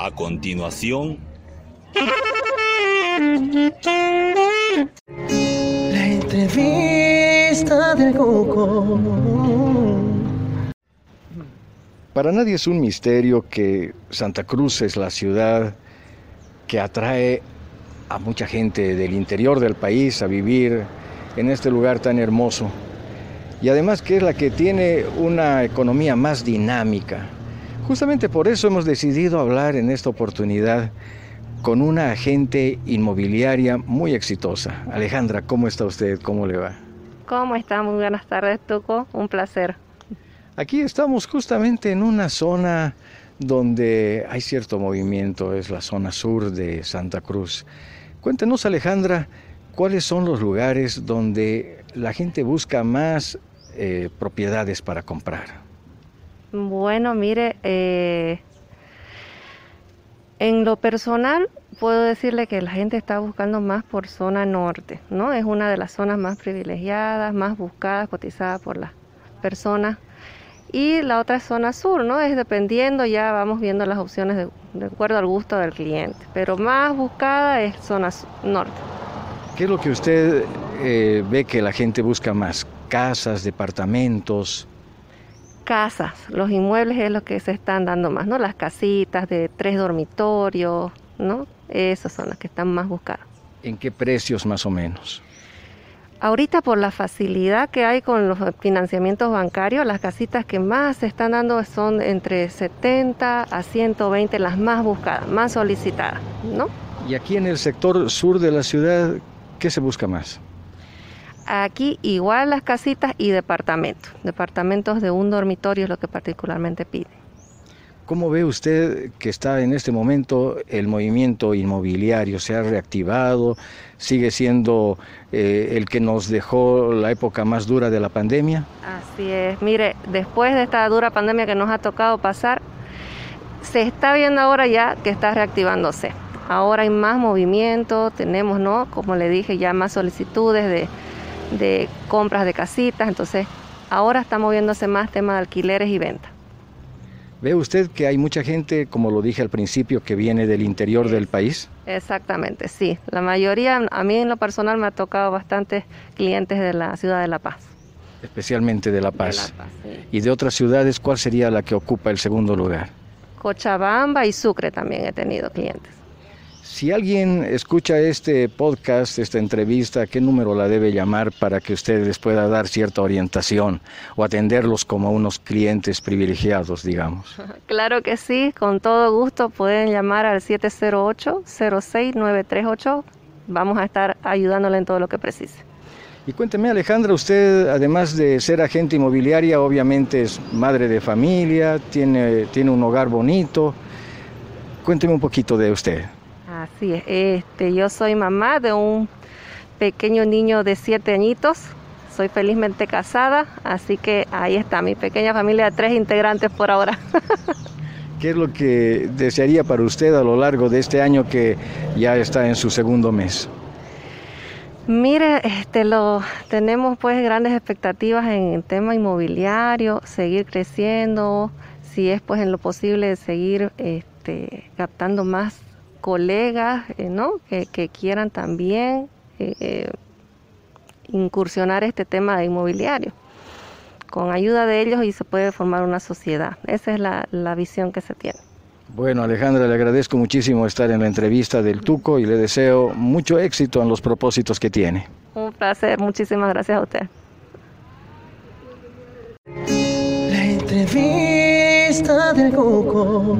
A continuación, La entrevista del Coco. Para nadie es un misterio que Santa Cruz es la ciudad que atrae a mucha gente del interior del país a vivir en este lugar tan hermoso. Y además que es la que tiene una economía más dinámica. Justamente por eso hemos decidido hablar en esta oportunidad con una agente inmobiliaria muy exitosa. Alejandra, ¿cómo está usted? ¿Cómo le va? ¿Cómo está? Muy buenas tardes, Tuco. Un placer. Aquí estamos justamente en una zona donde hay cierto movimiento, es la zona sur de Santa Cruz. Cuéntenos, Alejandra, cuáles son los lugares donde la gente busca más eh, propiedades para comprar. Bueno, mire, eh, en lo personal puedo decirle que la gente está buscando más por zona norte, ¿no? Es una de las zonas más privilegiadas, más buscadas, cotizadas por las personas. Y la otra es zona sur, ¿no? Es dependiendo, ya vamos viendo las opciones de, acuerdo al gusto del cliente. Pero más buscada es zona norte. ¿Qué es lo que usted eh, ve que la gente busca más? Casas, departamentos. Casas, los inmuebles es lo que se están dando más, ¿no? Las casitas de tres dormitorios, ¿no? Esas son las que están más buscadas. ¿En qué precios más o menos? Ahorita por la facilidad que hay con los financiamientos bancarios, las casitas que más se están dando son entre 70 a 120 las más buscadas, más solicitadas, ¿no? Y aquí en el sector sur de la ciudad, ¿qué se busca más? Aquí igual las casitas y departamentos. Departamentos de un dormitorio es lo que particularmente piden. ¿Cómo ve usted que está en este momento el movimiento inmobiliario? ¿Se ha reactivado? ¿Sigue siendo eh, el que nos dejó la época más dura de la pandemia? Así es. Mire, después de esta dura pandemia que nos ha tocado pasar, se está viendo ahora ya que está reactivándose. Ahora hay más movimiento, tenemos, ¿no? Como le dije, ya más solicitudes de, de compras de casitas, entonces ahora está moviéndose más tema de alquileres y ventas. ¿Ve usted que hay mucha gente, como lo dije al principio, que viene del interior del país? Exactamente, sí. La mayoría, a mí en lo personal me ha tocado bastantes clientes de la ciudad de La Paz. Especialmente de La De Paz. La Paz, sí. Y de otras ciudades, ¿cuál sería la que ocupa el segundo lugar? Cochabamba y Sucre también he tenido clientes. Si alguien escucha este podcast, esta entrevista, ¿qué número la debe llamar para que usted les pueda dar cierta orientación o atenderlos como unos clientes privilegiados, digamos? Claro que sí, con todo gusto pueden llamar al 708-06-938. Vamos a estar ayudándole en todo lo que precise. Y cuénteme, Alejandra, usted, además de ser agente inmobiliaria, obviamente es madre de familia, tiene, tiene un hogar bonito. Cuénteme un poquito de usted. Así es, este, yo soy mamá de un pequeño niño de siete añitos. Soy felizmente casada, así que ahí está mi pequeña familia de tres integrantes por ahora. ¿Qué es lo que desearía para usted a lo largo de este año que ya está en su segundo mes? Mire, este, lo, tenemos pues grandes expectativas en el tema inmobiliario, seguir creciendo, si es pues en lo posible seguir este, captando más colegas, eh, ¿no? Que, que quieran también eh, eh, incursionar este tema de inmobiliario. Con ayuda de ellos y se puede formar una sociedad. Esa es la, la visión que se tiene. Bueno, Alejandra, le agradezco muchísimo estar en la entrevista del Tuco y le deseo mucho éxito en los propósitos que tiene. Un placer, muchísimas gracias a usted. La entrevista del Coco.